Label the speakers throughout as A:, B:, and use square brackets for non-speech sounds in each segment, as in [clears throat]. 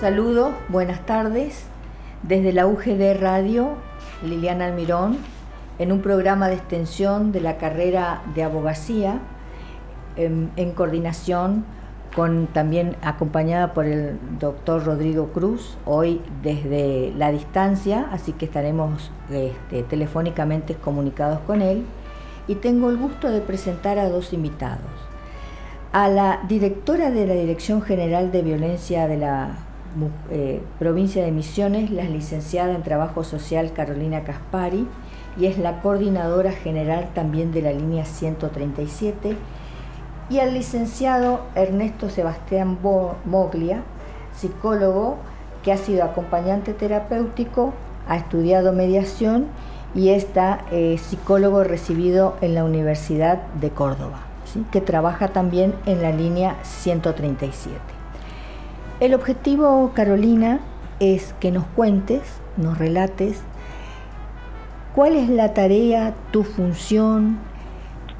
A: Saludos, buenas tardes. Desde la UGD Radio, Liliana Almirón, en un programa de extensión de la carrera de abogacía, en, en coordinación con también acompañada por el doctor Rodrigo Cruz, hoy desde la distancia, así que estaremos este, telefónicamente comunicados con él. Y tengo el gusto de presentar a dos invitados. A la directora de la Dirección General de Violencia de la eh, provincia de Misiones, la licenciada en Trabajo Social Carolina Caspari, y es la coordinadora general también de la línea 137, y al licenciado Ernesto Sebastián Moglia, psicólogo que ha sido acompañante terapéutico, ha estudiado mediación y está eh, psicólogo recibido en la Universidad de Córdoba, que trabaja también en la línea 137. El objetivo, Carolina, es que nos cuentes, nos relates cuál es la tarea, tu función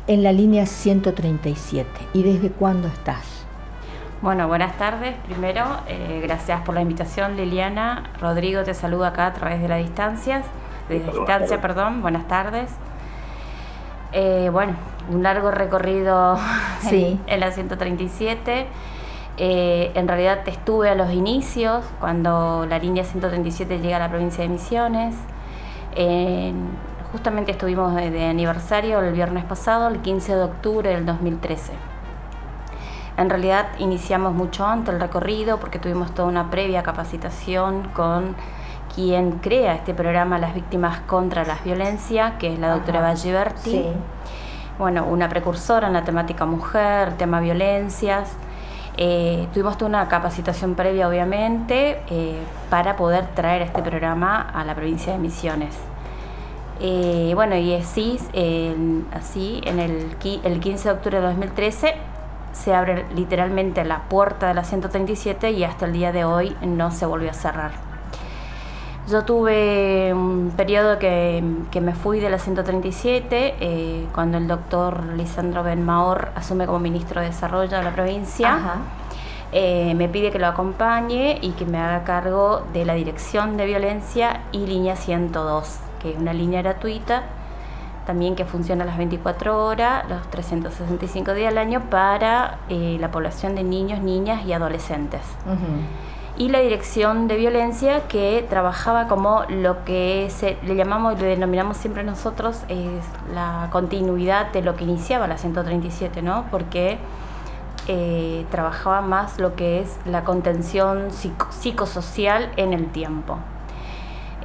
A: en la línea 137 y desde cuándo estás.
B: Bueno, buenas tardes. Primero, eh, gracias por la invitación, Liliana. Rodrigo te saluda acá a través de las distancias, de distancia, perdón. Buenas tardes. Eh, bueno, un largo recorrido en, en la 137. Eh, en realidad estuve a los inicios, cuando la línea 137 llega a la provincia de Misiones. justamente estuvimos de, aniversario el viernes pasado, el 15 de octubre del 2013. En realidad iniciamos mucho antes el recorrido porque tuvimos toda una previa capacitación con quien crea este programa Las Víctimas contra las Violencias, que es la doctora Valliberti. Bueno, una precursora en la temática mujer, tema violencias. Eh, tuvimos toda una capacitación previa, obviamente, eh, para poder traer este programa a la provincia de Misiones. Eh, bueno, y así, así en el, el 15 de octubre de 2013 se abre literalmente la puerta de la 137 y hasta el día de hoy no se volvió a cerrar. Yo tuve un periodo que, que me fui de la 137 eh, cuando el doctor Lisandro Benmaor asume como ministro de Desarrollo de la provincia. Eh, me pide que lo acompañe y que me haga cargo de la Dirección de Violencia y Línea 102, que es una línea gratuita también que funciona las 24 horas, los 365 días al año para eh, la población de niños, niñas y adolescentes y la dirección de violencia que trabajaba como lo que se, le llamamos y le denominamos siempre nosotros es la continuidad de lo que iniciaba la 137, ¿no? Porque eh, trabajaba más lo que es la contención psicosocial en el tiempo.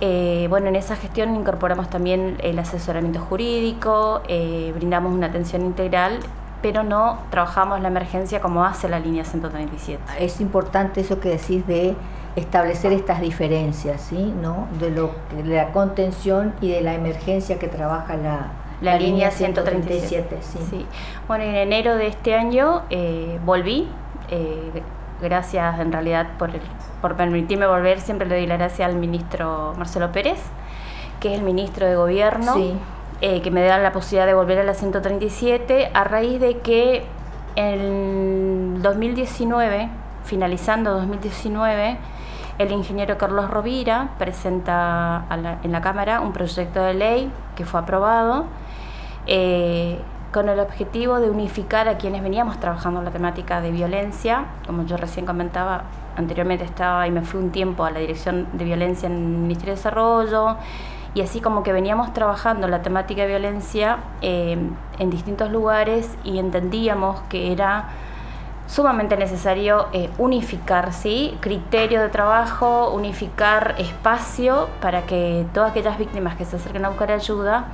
B: Eh, bueno, en esa gestión incorporamos también el asesoramiento jurídico, eh, brindamos una atención integral pero no trabajamos la emergencia como hace la línea 137.
A: Es importante eso que decís de establecer estas diferencias, ¿sí? ¿No? De, lo, de la contención y de la emergencia que trabaja la,
B: la, línea 137. sí. Bueno, en enero de este año eh, volví, eh, gracias en realidad por, por permitirme volver, siempre le doy la gracia al ministro Marcelo Pérez, que es el ministro de Gobierno. Sí eh, que me da la posibilidad de volver a la 137 a raíz de que en 2019, finalizando 2019, el ingeniero Carlos Rovira presenta en la Cámara un proyecto de ley que fue aprobado eh, con el objetivo de unificar a quienes veníamos trabajando en la temática de violencia. Como yo recién comentaba, anteriormente estaba y me fui un tiempo a la Dirección de Violencia en el Ministerio de Desarrollo y así como que veníamos trabajando la temática de violencia eh, en distintos lugares y entendíamos que era sumamente necesario eh, unificar ¿sí? criterio de trabajo, unificar espacio para que todas aquellas víctimas que se acerquen a buscar ayuda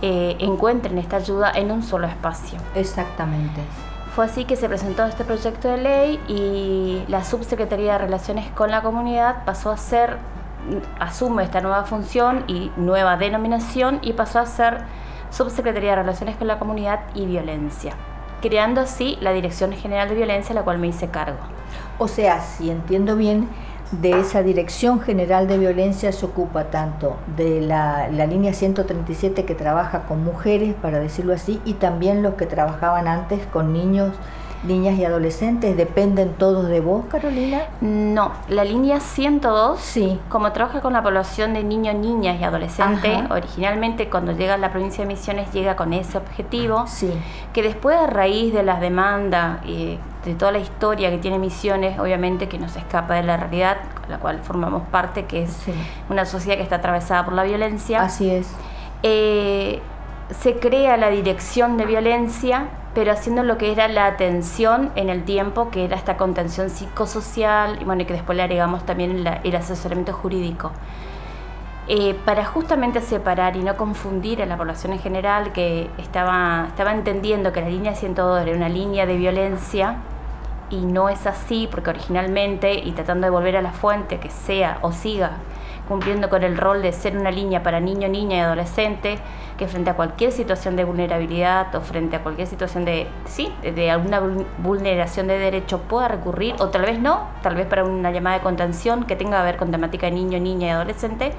B: eh, encuentren esta ayuda en un solo espacio.
A: Exactamente.
B: Fue así que se presentó este proyecto de ley y la Subsecretaría de Relaciones con la Comunidad pasó a ser asume esta nueva función y nueva denominación y pasó a ser Subsecretaría de Relaciones con la Comunidad y Violencia, creando así la Dirección General de Violencia, la cual me hice cargo.
A: O sea, si entiendo bien, de esa Dirección General de Violencia se ocupa tanto de la, la, línea 137 que trabaja con mujeres, para decirlo así, y también los que trabajaban antes con niños niñas y adolescentes? ¿Dependen todos de vos, Carolina?
B: No, la línea 102,
A: sí.
B: como trabaja con la población de niños, niñas y adolescentes, originalmente cuando llega a la provincia de Misiones llega con ese objetivo,
A: sí.
B: que después a raíz de las demandas y de toda la historia que tiene Misiones, obviamente que nos escapa de la realidad, con la cual formamos parte, que es una sociedad que está atravesada por la violencia.
A: Así es.
B: Eh, se crea la dirección de violencia, pero haciendo lo que era la atención en el tiempo, que era esta contención psicosocial, y bueno, que después le agregamos también el asesoramiento jurídico. Eh, para justamente separar y no confundir a la población en general que estaba, estaba entendiendo que la línea 102 era una línea de violencia y no es así porque originalmente y tratando de volver a la fuente que sea o siga cumpliendo con el rol de ser una línea para niño, niña y adolescente, que frente a cualquier situación de vulnerabilidad o frente a cualquier situación de, sí, de alguna vulneración de derecho pueda recurrir, o tal vez no, tal vez para una llamada de contención que tenga que ver con temática de niño, niña y adolescente,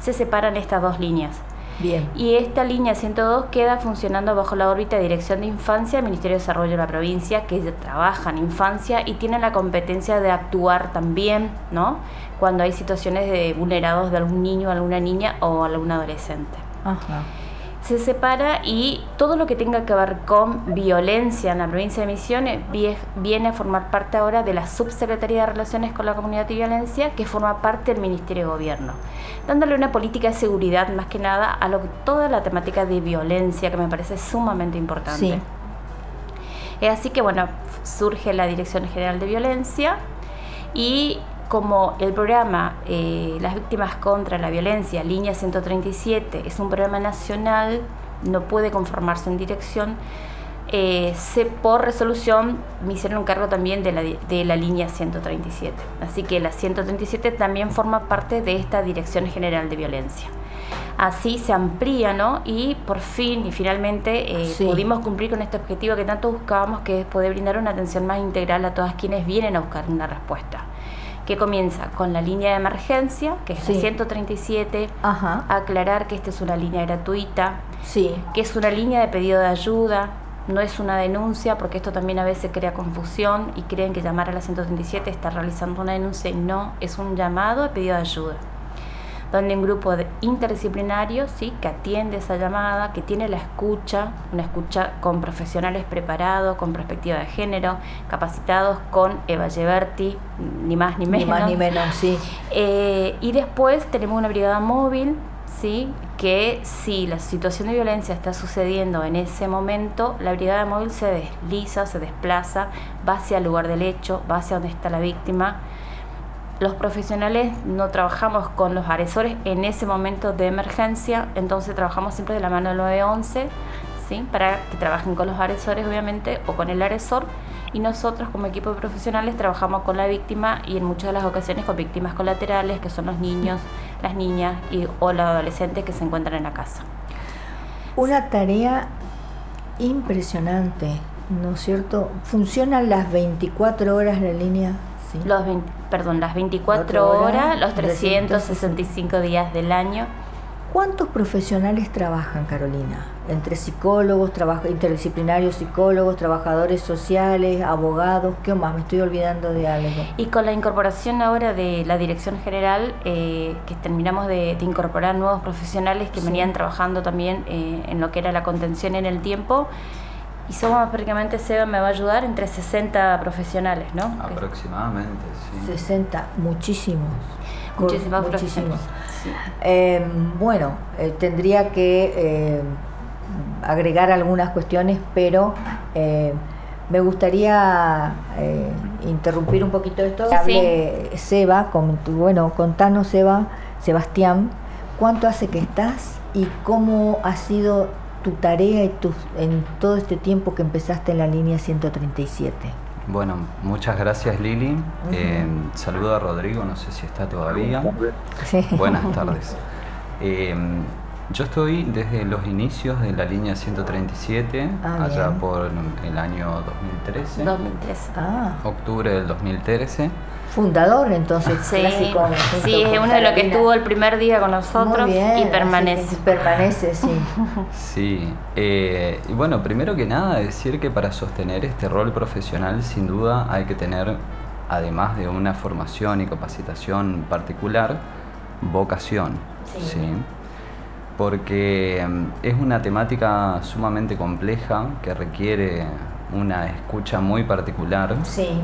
B: se separan estas dos líneas.
A: Bien.
B: Y esta línea 102 queda funcionando bajo la órbita de Dirección de Infancia Ministerio de Desarrollo de la provincia, que trabaja en infancia y tiene la competencia de actuar también, ¿no? Cuando hay situaciones de vulnerados de algún niño, alguna niña o algún adolescente.
A: Ajá
B: se separa y todo lo que tenga que ver con violencia en la provincia de Misiones viene a formar parte ahora de la Subsecretaría de Relaciones con la Comunidad y Violencia, que forma parte del Ministerio de Gobierno, dándole una política de seguridad más que nada a lo, toda la temática de violencia que me parece sumamente importante. Es así que bueno, surge la Dirección General de Violencia y como el programa eh, Las Víctimas contra la Violencia, línea 137, es un programa nacional, no puede conformarse en dirección, eh, se, por resolución me hicieron un cargo también de la, de la línea 137. Así que la 137 también forma parte de esta Dirección General de Violencia. Así se amplía, ¿no? Y por fin y finalmente eh, pudimos cumplir con este objetivo que tanto buscábamos, que es poder brindar una atención más integral a todas quienes vienen a buscar una respuesta que comienza con la línea de emergencia, que es la 137, aclarar que esta es una línea gratuita,
A: sí.
B: que es una línea de pedido de ayuda, no es una denuncia, porque esto también a veces crea confusión y creen que llamar a la 137 está realizando una denuncia, no, es un llamado de pedido de ayuda donde un grupo de interdisciplinario ¿sí? que atiende esa llamada, que tiene la escucha, una escucha con profesionales preparados, con perspectiva de género, capacitados con Eva Geberti, ni más ni menos.
A: Ni más ni menos, sí.
B: Eh, y después tenemos una brigada móvil, ¿sí? que si la situación de violencia está sucediendo en ese momento, la brigada móvil se desliza, se desplaza, va hacia el lugar del hecho, va hacia donde está la víctima los profesionales no trabajamos con los agresores en ese momento de emergencia, entonces trabajamos siempre de la mano del 911, ¿sí? para que trabajen con los agresores obviamente o con el agresor y nosotros como equipo de profesionales trabajamos con la víctima y en muchas de las ocasiones con víctimas colaterales que son los niños, las niñas y, o los adolescentes que se encuentran en la casa.
A: Una tarea impresionante, ¿no es cierto? ¿Funcionan las 24 horas la línea?
B: Los perdón, las 24 horas, los 365 días del año.
A: ¿Cuántos profesionales trabajan, Carolina? Entre psicólogos, interdisciplinarios psicólogos, trabajadores sociales, abogados, ¿qué más? Me estoy olvidando de algo.
B: Y con la incorporación ahora de la Dirección General, eh, que terminamos de, incorporar nuevos profesionales que venían trabajando también eh, en lo que era la contención en el tiempo, y somos prácticamente, Seba me va a ayudar, entre 60 profesionales, ¿no?
C: Aproximadamente,
A: sí. 60, muchísimos.
B: Muchísimos profesionales.
A: Em, bueno, eh, tendría que eh, agregar algunas cuestiones, pero eh, me gustaría interrumpir un poquito esto. Hable Seba, con, bueno, contanos Seba, Sebastián, ¿cuánto hace que estás y cómo ha sido tu tarea y en todo este tiempo que empezaste en la línea 137?
C: Bueno, muchas gracias Lili. Eh, saludo a Rodrigo, no sé si está todavía. Buenas tardes. [laughs] Eh, Yo estoy desde los inicios de la línea 137,
A: Ah,
C: allá
A: bien.
C: por el año 2013.
B: 2013.
A: Ah,
C: Octubre del 2013.
A: Fundador entonces.
B: Sí,
A: clásico,
B: sí, es uno de los que estuvo el primer día con nosotros
A: Muy bien,
B: y
A: así
B: permanece.
A: que Permanece, sí. [laughs]
C: Sí, eh, y bueno, primero que nada decir que para sostener este rol profesional sin duda hay que tener, además de una formación y capacitación particular, vocación.
A: Sí.
C: Porque mm, es una temática sumamente compleja que requiere una escucha muy particular.
A: Sí.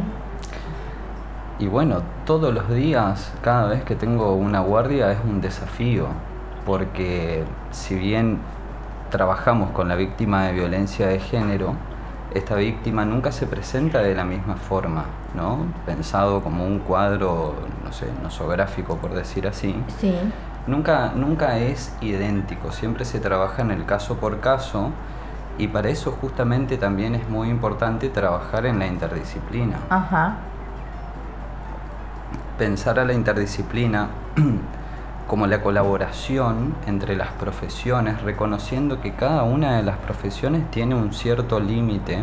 C: Y bueno, todos los días, cada vez que tengo una guardia es un desafío, porque si bien trabajamos con la víctima de violencia de género, esta víctima nunca se presenta de la misma forma, ¿no? Pensado como un cuadro, no sé, nosográfico por decir así,
A: Sí.
C: nunca, nunca es idéntico, siempre se trabaja en el caso por caso y para eso justamente también es muy importante trabajar en la interdisciplina
A: Ajá.
C: Pensar a la interdisciplina [clears throat] como la colaboración entre las profesiones, reconociendo que cada una de las profesiones tiene un cierto límite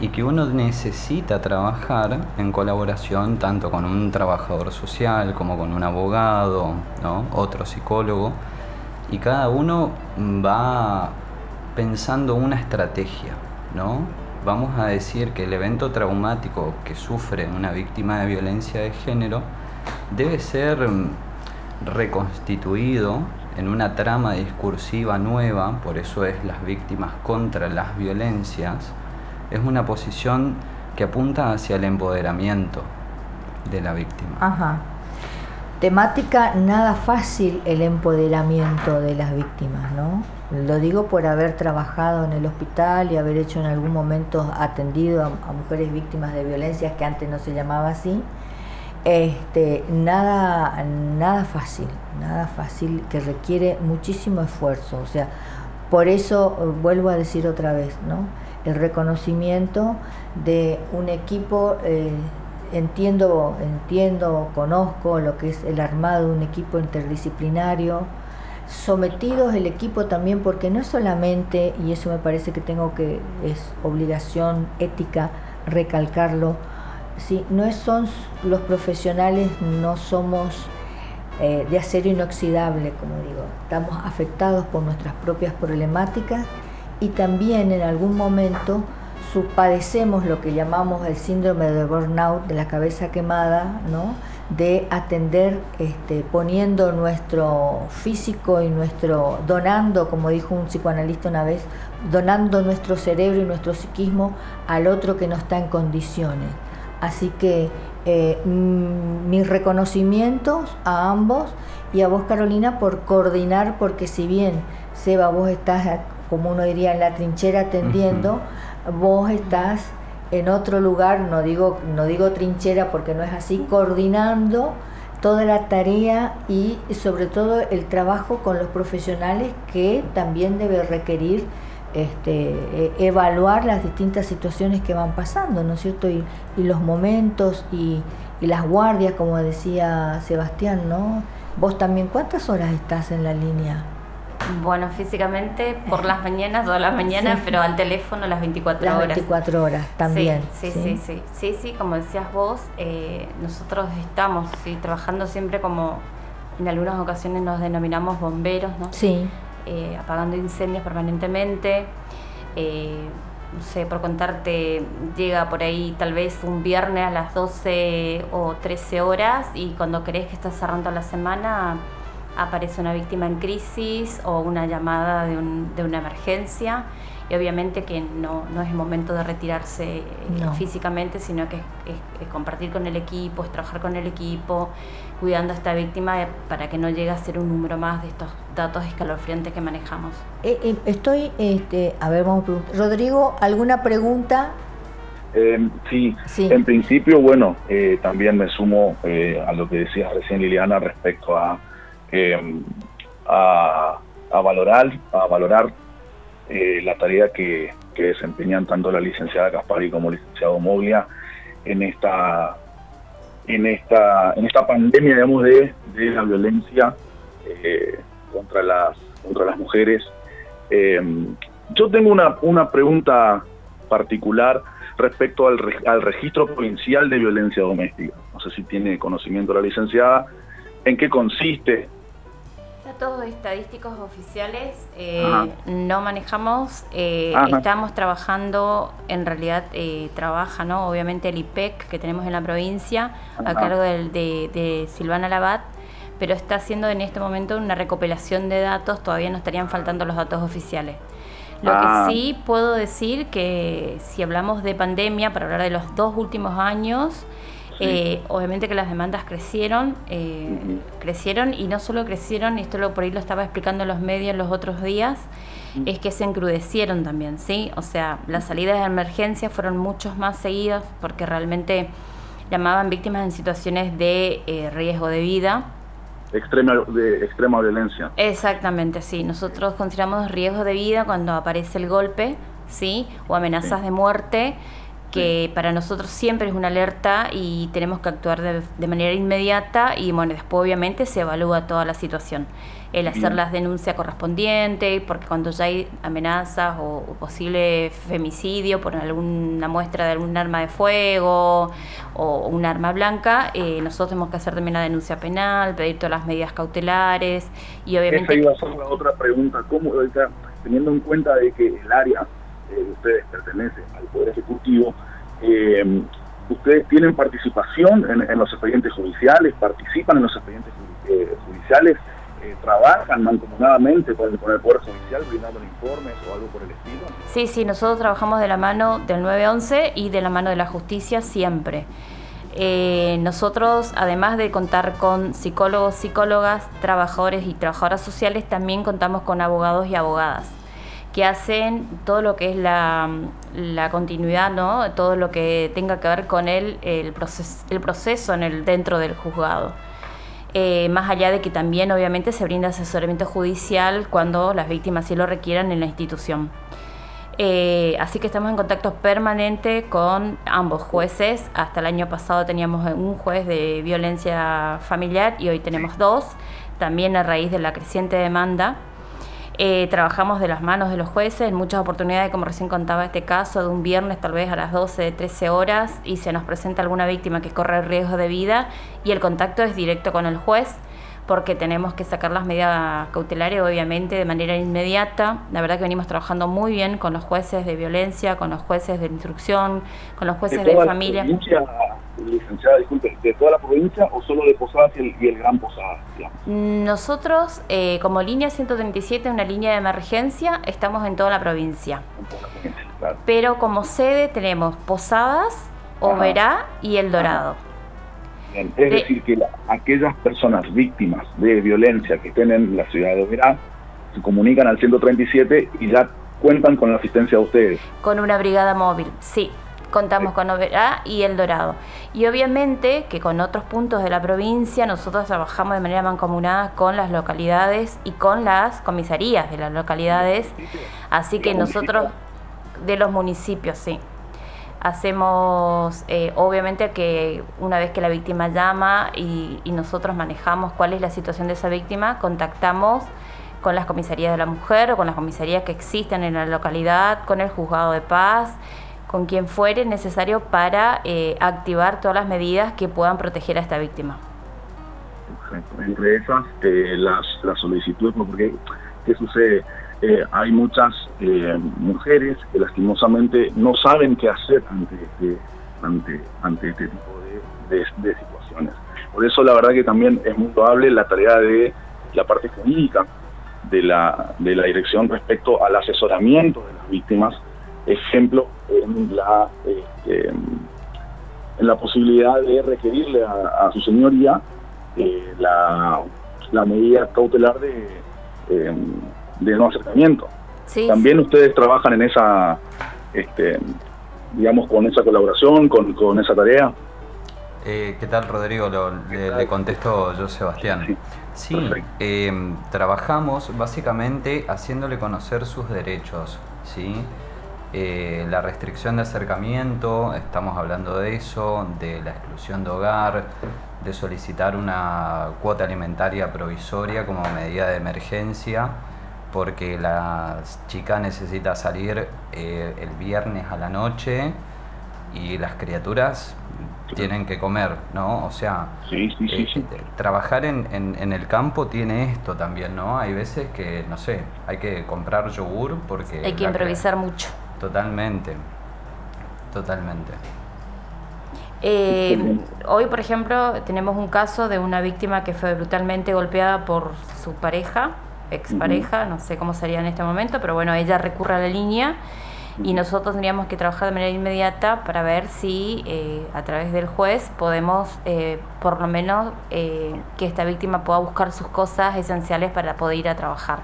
C: y que uno necesita trabajar en colaboración tanto con un trabajador social como con un abogado, ¿no? otro psicólogo, y cada uno va pensando una estrategia, ¿no? Vamos a decir que el evento traumático que sufre una víctima de violencia de género debe ser mm, reconstituido en una trama discursiva nueva, por eso es las víctimas contra las violencias, es una posición que apunta hacia el empoderamiento de la víctima.
A: Ajá. Temática nada fácil el empoderamiento de las víctimas, ¿no? Lo digo por haber trabajado en el hospital y haber hecho en algún momento atendido a, mujeres víctimas de violencias que antes no se llamaba así. Este, nada, nada fácil, nada fácil que requiere muchísimo esfuerzo. O sea, por eso eh, vuelvo a decir otra vez, ¿no? El reconocimiento de un equipo, eh, entiendo, entiendo, conozco lo que es el armado de un equipo interdisciplinario, sometidos el equipo también porque no es solamente, y eso me parece que tengo que, es obligación ética recalcarlo, ¿sí? no son los profesionales, no somos eh, de acero inoxidable, como digo, estamos afectados por nuestras propias problemáticas y también en algún momento padecemos lo que llamamos el síndrome de burnout, de la cabeza quemada, ¿no? de atender este, poniendo nuestro físico y nuestro, donando, como dijo un psicoanalista una vez, donando nuestro cerebro y nuestro psiquismo al otro que no está en condiciones. Así que eh, mm, mis reconocimientos a ambos y a vos Carolina por coordinar, porque si bien Seba vos estás, como uno diría, en la trinchera atendiendo, vos estás en otro lugar, no digo, no digo trinchera porque no es así, coordinando toda la tarea y sobre todo el trabajo con los profesionales que también debe requerir este, e- evaluar las distintas situaciones que van pasando, ¿no es cierto? Y, los momentos y, y las guardias, como decía Sebastián, ¿no? Vos también, ¿cuántas horas estás en la línea?
B: Bueno, físicamente por las mañanas, todas las mañanas,
A: Sí.
B: pero al teléfono las 24
A: Las
B: horas.
A: 24 horas también.
B: Sí, sí, sí, sí, sí, sí, como decías vos, eh, nosotros estamos sí, trabajando siempre como en algunas ocasiones nos denominamos bomberos, ¿no?
A: Sí,
B: Eh, apagando incendios permanentemente. Eh, no sé, por contarte, llega por ahí tal vez un viernes a las 12 o 13 horas y cuando crees que estás cerrando la semana aparece una víctima en crisis o una llamada de, un- de una emergencia y obviamente que no, no es el momento de retirarse eh,
A: No.
B: físicamente, sino que es, es- es compartir con el equipo, es trabajar con el equipo, cuidando a esta víctima eh, para que no llegue a ser un número más de estos datos escalofriantes que manejamos.
A: Eh, eh, estoy, este, a ver, vamos a preguntar. Rodrigo, ¿alguna pregunta?
D: Eh, sí,
A: Sí.
D: en principio, bueno, eh, también me sumo eh, a lo que decías recién Liliana respecto a, a, valorar, a valorar eh, la tarea que, que desempeñan tanto la licenciada Caspari como el licenciado Moglia en esta en esta en esta pandemia digamos de, de la violencia eh, contra las contra las mujeres. Eh, yo tengo una, una pregunta particular respecto al, al registro provincial de violencia doméstica. No sé si tiene conocimiento la licenciada. ¿En qué consiste?
B: Datos estadísticos oficiales eh, no manejamos. Eh, estamos trabajando, en realidad eh, trabaja, ¿no? Obviamente el IPEC que tenemos en la provincia a cargo de, de, Silvana Labat, pero está haciendo en este momento una recopilación de datos. Todavía nos estarían faltando los datos oficiales. Lo que ah. sí puedo decir que si hablamos de pandemia, para hablar de los dos últimos años, eh, obviamente que las demandas crecieron, eh, crecieron y no solo crecieron, esto lo, por ahí lo estaba explicando en los medios los otros días, es que se encrudecieron también, ¿sí? O sea, las salidas de emergencia fueron muchos más seguidas porque realmente llamaban víctimas en situaciones de eh, riesgo de vida.
D: Extrema, de extrema violencia.
B: Exactamente, sí. Nosotros consideramos riesgo de vida cuando aparece el golpe, ¿sí? O amenazas de muerte que para nosotros siempre es una alerta y tenemos que actuar de, manera inmediata y bueno, después obviamente se evalúa toda la situación. El hacer las denuncias correspondientes, porque cuando ya hay amenazas o, posible femicidio por alguna muestra de algún arma de fuego o un arma blanca, eh, nosotros tenemos que hacer también la denuncia penal, pedir todas las medidas cautelares y obviamente...
D: Esa iba a ser la otra pregunta, ¿cómo, teniendo en cuenta de que el área eh, ustedes pertenecen al Poder Ejecutivo, eh, ustedes tienen participación en, los expedientes judiciales, participan en los expedientes eh, judiciales, trabajan mancomunadamente con el, Poder Judicial brindando informes o algo por el estilo.
B: Sí, sí, nosotros trabajamos de la mano del 911 y de la mano de la justicia siempre. nosotros, además de contar con psicólogos, psicólogas, trabajadores y trabajadoras sociales, también contamos con abogados y abogadas que hacen todo lo que es la, continuidad, ¿no? todo lo que tenga que ver con el, el, proces, el proceso en el, dentro del juzgado. Eh, más allá de que también obviamente se brinda asesoramiento judicial cuando las víctimas sí lo requieran en la institución. Eh, así que estamos en contacto permanente con ambos jueces. Hasta el año pasado teníamos un juez de violencia familiar y hoy tenemos dos, también a raíz de la creciente demanda eh, trabajamos de las manos de los jueces en muchas oportunidades, como recién contaba este caso, de un viernes tal vez a las 12, 13 horas y se nos presenta alguna víctima que corre riesgo de vida y el contacto es directo con el juez porque tenemos que sacar las medidas cautelares obviamente de manera inmediata. La verdad que venimos trabajando muy bien con los jueces de violencia, con los jueces de instrucción, con los jueces de, familia
D: licenciada, disculpe, de toda la provincia o solo de Posadas y el, Gran Posadas?
B: Nosotros, eh, como línea 137, una línea de emergencia, estamos en toda la provincia. Pero como sede tenemos Posadas, Oberá y El Dorado.
D: Es decir, que aquellas personas víctimas de violencia que estén en la ciudad de Oberá se comunican al 137 y ya cuentan con la asistencia de ustedes.
B: Con una brigada móvil, sí contamos con Oberá y El Dorado. Y obviamente que con otros puntos de la provincia nosotros trabajamos de manera mancomunada con las localidades y con las comisarías de las localidades. Así que nosotros, de los municipios, sí. Hacemos, eh, obviamente que una vez que la víctima llama y, y nosotros manejamos cuál es la situación de esa víctima, contactamos con las comisarías de la mujer o con las comisarías que existen en la localidad, con el juzgado de paz con quien fuere necesario para eh, activar todas las medidas que puedan proteger a esta víctima.
D: Entre esas, eh, las, las solicitudes, porque ¿qué sucede? Eh, hay muchas mujeres que lastimosamente no saben qué hacer ante este, ante, ante este tipo de, de, situaciones. Por eso la verdad que también es muy probable la tarea de la parte jurídica de la, de la dirección respecto al asesoramiento de las víctimas ejemplo en la, este, en la posibilidad de requerirle a, su señoría eh, la, la, medida cautelar de, em, de no acercamiento. También ustedes trabajan en esa, este, digamos, con esa colaboración, con, con esa tarea.
C: Eh, ¿Qué tal, Rodrigo? le, contesto yo, Sebastián. Sí, em, trabajamos básicamente haciéndole conocer sus derechos, ¿sí? Eh, la restricción de acercamiento, estamos hablando de eso, de la exclusión de hogar, de solicitar una cuota alimentaria provisoria como medida de emergencia, porque la chica necesita salir eh, el viernes a la noche y las criaturas tienen que comer, ¿no? O sea,
D: sí, sí, sí,
C: eh, trabajar en, en, el campo tiene esto también, ¿no? Hay veces que, no sé, hay que comprar yogur porque...
B: Hay que improvisar mucho.
C: Totalmente, totalmente.
B: Eh, hoy, por ejemplo, tenemos un caso de una víctima que fue brutalmente golpeada por su pareja, expareja, no sé cómo sería en este momento, pero bueno, ella recurre a la línea y nosotros tendríamos que trabajar de manera inmediata para ver si eh, a través del juez podemos eh, por lo menos eh, que esta víctima pueda buscar sus cosas esenciales para poder ir a trabajar.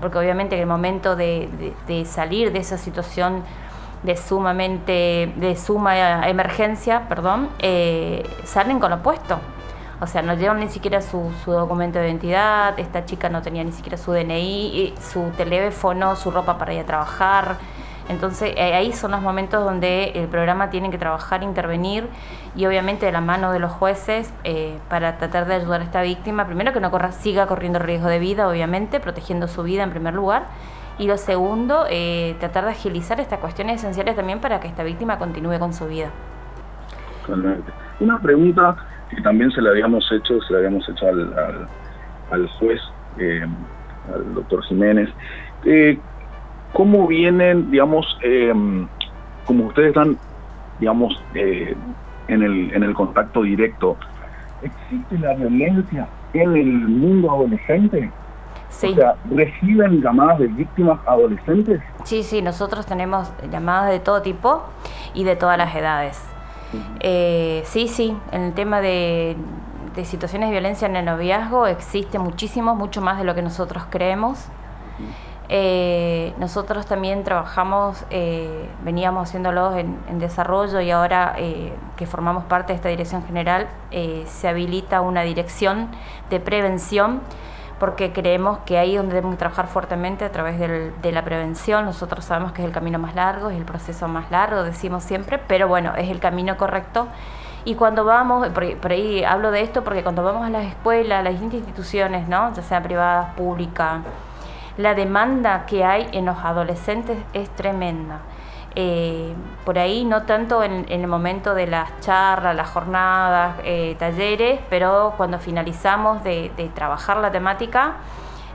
B: Porque obviamente en el momento de, salir de esa situación de sumamente, de suma emergencia, perdón, salen con lo opuesto. O sea, no llevan ni siquiera su, su, documento de identidad, esta chica no tenía ni siquiera su DNI, su teléfono, su ropa para ir a trabajar. Entonces eh, ahí son los momentos donde el programa tiene que trabajar, intervenir y obviamente de la mano de los jueces eh, para tratar de ayudar a esta víctima, primero que no corra, siga corriendo riesgo de vida, obviamente, protegiendo su vida en primer lugar. Y lo segundo, eh, tratar de agilizar estas cuestiones esenciales también para que esta víctima continúe con su vida.
D: Una pregunta que también se la habíamos hecho, se la habíamos hecho al, al, juez, al doctor Jiménez. Eh, ¿Cómo vienen, digamos, em, como ustedes están, digamos, eh, en, el, en el contacto directo, ¿existe la violencia en el mundo adolescente?
B: Sí.
D: O sea, ¿reciben llamadas de víctimas adolescentes?
B: Sí, sí, nosotros tenemos llamadas de todo tipo y de todas las edades. Eh, sí, sí, en el tema de, de, situaciones de violencia en el noviazgo existe muchísimo, mucho más de lo que nosotros creemos. Eh, nosotros también trabajamos, eh, veníamos haciéndolo en, desarrollo y ahora que formamos parte de esta dirección general, se habilita una dirección de prevención porque creemos que ahí es donde debemos trabajar fuertemente a través de la prevención. Nosotros sabemos que es el camino más largo, es el proceso más largo, decimos siempre, pero bueno, es el camino correcto. Y cuando vamos, por, por ahí hablo de esto porque cuando vamos a las escuelas, a las instituciones, ¿no? ya sea privadas, públicas, la demanda que hay en los adolescentes es tremenda. Eh, por ahí no tanto en, el momento de las charlas, las jornadas, eh, talleres, pero cuando finalizamos de, trabajar la temática,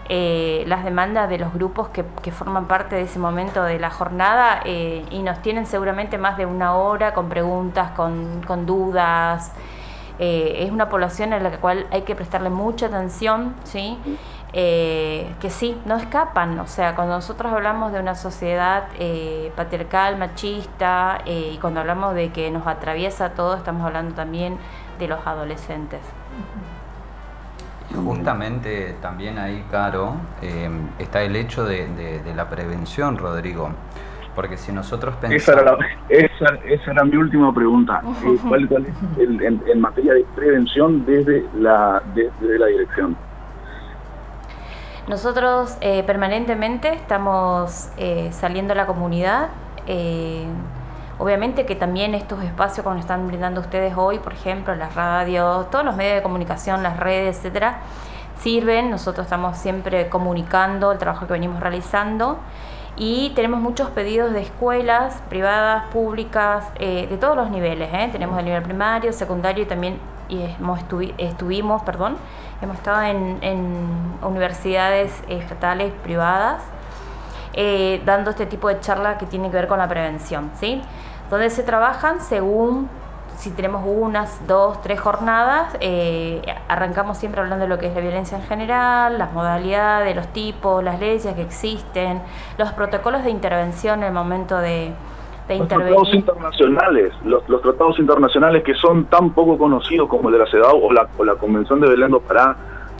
B: eh, las demandas de los grupos que, forman parte de ese momento de la jornada y nos tienen seguramente más de una hora con preguntas, con, con dudas. es una población a la cual hay que prestarle mucha atención, ¿sí? Eh, que sí, no escapan. O sea, cuando nosotros hablamos de una sociedad eh, patriarcal, machista, eh, y cuando hablamos de que nos atraviesa todo, estamos hablando también de los adolescentes.
C: Justamente también ahí, Caro, está el hecho de, la prevención, Rodrigo. Porque si nosotros
D: pensamos... Esa era, mi última pregunta. [laughs] ¿Cuál, es en, materia de prevención desde la, desde la dirección?
B: Nosotros eh, permanentemente estamos eh, saliendo a la comunidad. Eh, obviamente que también estos espacios como están brindando ustedes hoy, por ejemplo, las radios, todos los medios de comunicación, las redes, etcétera, sirven. Nosotros estamos siempre comunicando el trabajo que venimos realizando y tenemos muchos pedidos de escuelas privadas, públicas, de todos los niveles. Tenemos el nivel primario, secundario y también y hemos estuvimos, perdón, hemos estado en, universidades estatales, privadas, eh, dando este tipo de charla que tiene que ver con la prevención, ¿sí? Donde se trabajan según si tenemos unas, dos, tres jornadas, eh, arrancamos siempre hablando de lo que es la violencia en general, las modalidades, los tipos, las leyes que existen, los protocolos de intervención en el momento de,
D: los tratados internacionales, los, tratados internacionales que son tan poco conocidos como el de la CEDAW o la, o la Convención de Belén do Pará,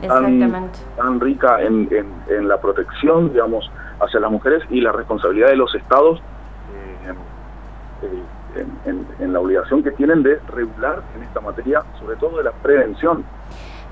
D: tan, tan rica en, en, la protección, digamos, hacia las mujeres y la responsabilidad de los estados eh, en, en la obligación que tienen de regular en esta materia, sobre todo de la prevención.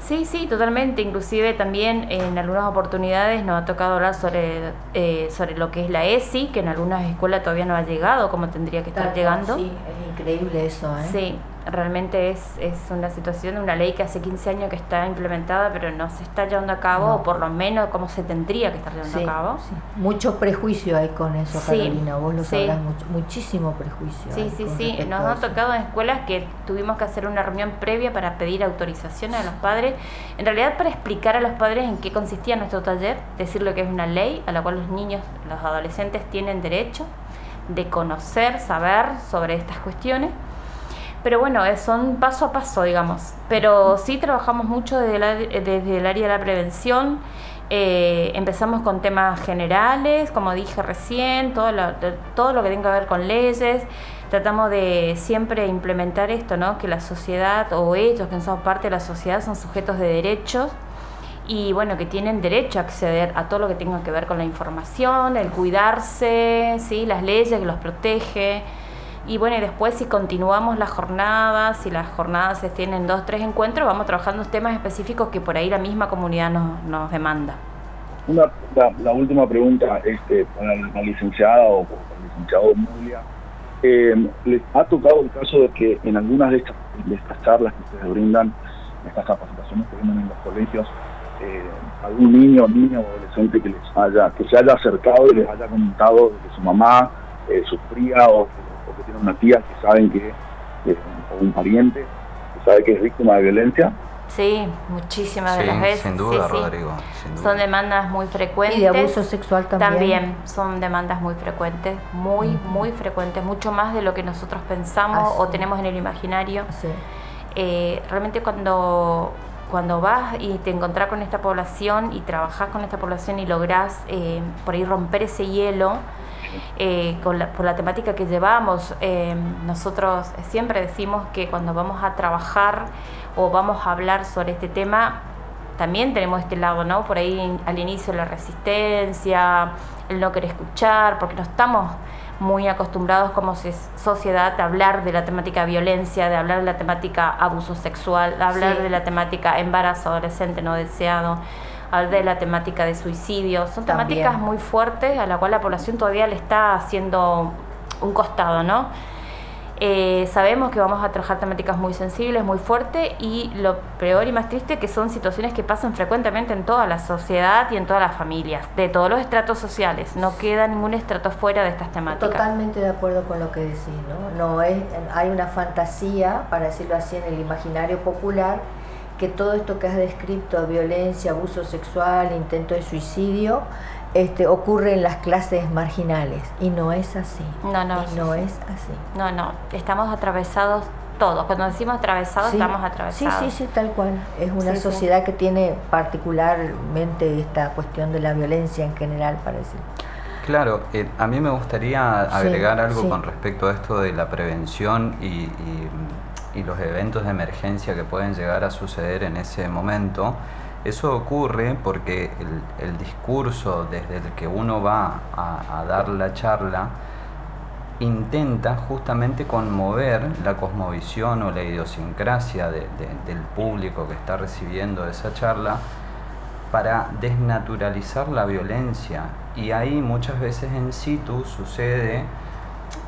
B: Sí, sí, totalmente. Inclusive también en algunas oportunidades nos ha tocado hablar sobre, eh, sobre lo que es la ESI, que en algunas escuelas todavía no ha llegado como tendría que estar llegando.
A: Sí, es increíble eso. ¿eh?
B: Sí, realmente es, es una situación, una ley que hace 15 años que está implementada, pero no se está llevando a cabo, o por lo menos como se tendría que estar llevando a cabo.
A: Mucho prejuicio hay con eso, Carolina, vos lo sabrás, mucho, muchísimo prejuicio.
B: Sí, sí, sí, nos ha tocado en escuelas que tuvimos que hacer una reunión previa para pedir autorización a los padres, en realidad para explicar a los padres en qué consistía nuestro taller, decir lo que es una ley a la cual los niños, los adolescentes tienen derecho de conocer, saber sobre estas cuestiones. Pero bueno, son paso a paso, digamos. Pero sí trabajamos mucho desde, desde el área de la prevención. Eh, empezamos con temas generales, como dije recién, todo lo, todo lo que tenga que ver con leyes. Tratamos de siempre implementar esto, ¿no? Que la sociedad o ellos que son parte de la sociedad son sujetos de derechos y bueno, que tienen derecho a acceder a todo lo que tenga que ver con la información, el cuidarse, ¿sí? las leyes que los protege. Y bueno, y después si continuamos las jornadas, si las jornadas se tienen dos, tres encuentros, vamos trabajando temas específicos que por ahí la misma comunidad nos, nos demanda.
D: Una, la, última pregunta este, para la licenciada o para el licenciado Mulia. Eh, ¿Les ha tocado el caso de que en algunas de estas, de estas charlas que ustedes brindan, estas capacitaciones que vienen en los colegios, eh, algún niño, niño o adolescente que les haya, que se haya acercado y les haya comentado que su mamá eh, sufría o, que tiene una tía que saben que eh, o un pariente que sabe que es víctima de violencia.
B: Sí, muchísimas de las veces.
C: Sin duda, Rodrigo.
B: Son demandas muy frecuentes.
A: Y de abuso sexual también.
B: También son demandas muy frecuentes, muy, muy frecuentes, mucho más de lo que nosotros pensamos o tenemos en el imaginario. Eh, realmente cuando cuando vas y te encontrás con esta población y trabajás con esta población y lográs eh, por ahí romper ese hielo eh, con la, por la temática que llevamos, eh, nosotros siempre decimos que cuando vamos a trabajar o vamos a hablar sobre este tema, también tenemos este lado, ¿no? Por ahí al inicio la resistencia, el no querer escuchar, porque no estamos muy acostumbrados como sociedad a hablar de la temática violencia, de hablar de la temática abuso sexual, de hablar de la temática embarazo adolescente no deseado, hablar de la temática de suicidio. Son temáticas muy fuertes a la cual la población todavía le está haciendo un costado, ¿no? Eh, sabemos que vamos a trabajar temáticas muy sensibles, muy fuertes y lo peor y más triste que son situaciones que pasan frecuentemente en toda la sociedad y en todas las familias, de todos los estratos sociales. No queda ningún estrato fuera de estas temáticas.
A: Totalmente de acuerdo con lo que decís, ¿no? no es, hay una fantasía, para decirlo así, en el imaginario popular que todo esto que has descrito, violencia, abuso sexual, intento de suicidio, este, ocurre en las clases marginales y no es así.
B: No, no.
A: no es así.
B: No, no, estamos atravesados todos. Cuando decimos atravesados, estamos atravesados.
A: Sí, sí, sí, tal cual. Es una sociedad que tiene particularmente esta cuestión de la violencia en general, parece.
C: Claro, eh, a mí me gustaría agregar algo con respecto a esto de la prevención y, y los eventos de emergencia que pueden llegar a suceder en ese momento. Eso ocurre porque el, discurso desde el que uno va a, dar la charla intenta justamente conmover la cosmovisión o la idiosincrasia del público que está recibiendo esa charla para desnaturalizar la violencia. Y ahí muchas veces en situ sucede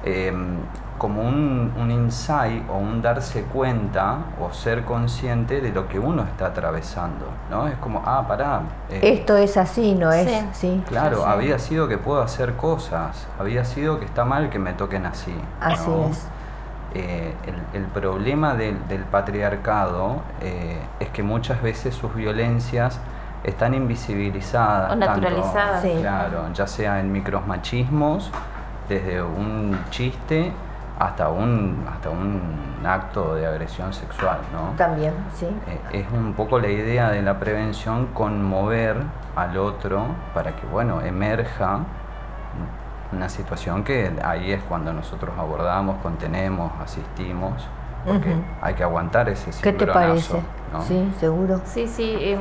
C: em, como un, un, insight o un darse cuenta o ser consciente de lo que uno está atravesando, ¿no? Es como, ah, pará.
A: Eh, Esto es así, ¿no es?
C: Sí. Claro, había sido que puedo hacer cosas, había sido que está mal que me toquen así.
A: Así es.
C: Eh, el, problema del, patriarcado eh, es que muchas veces sus violencias están invisibilizadas.
B: O naturalizadas.
C: Claro, ya sea en micromachismos, desde un chiste hasta un, hasta un acto de agresión sexual, ¿no?
A: También, sí.
C: Eh, es un poco la idea de la prevención conmover al otro para que, bueno, emerja una situación que ahí es cuando nosotros abordamos, contenemos, asistimos, porque hay que aguantar ese
A: ¿Qué te parece? Sí, seguro.
B: Sí, sí, em,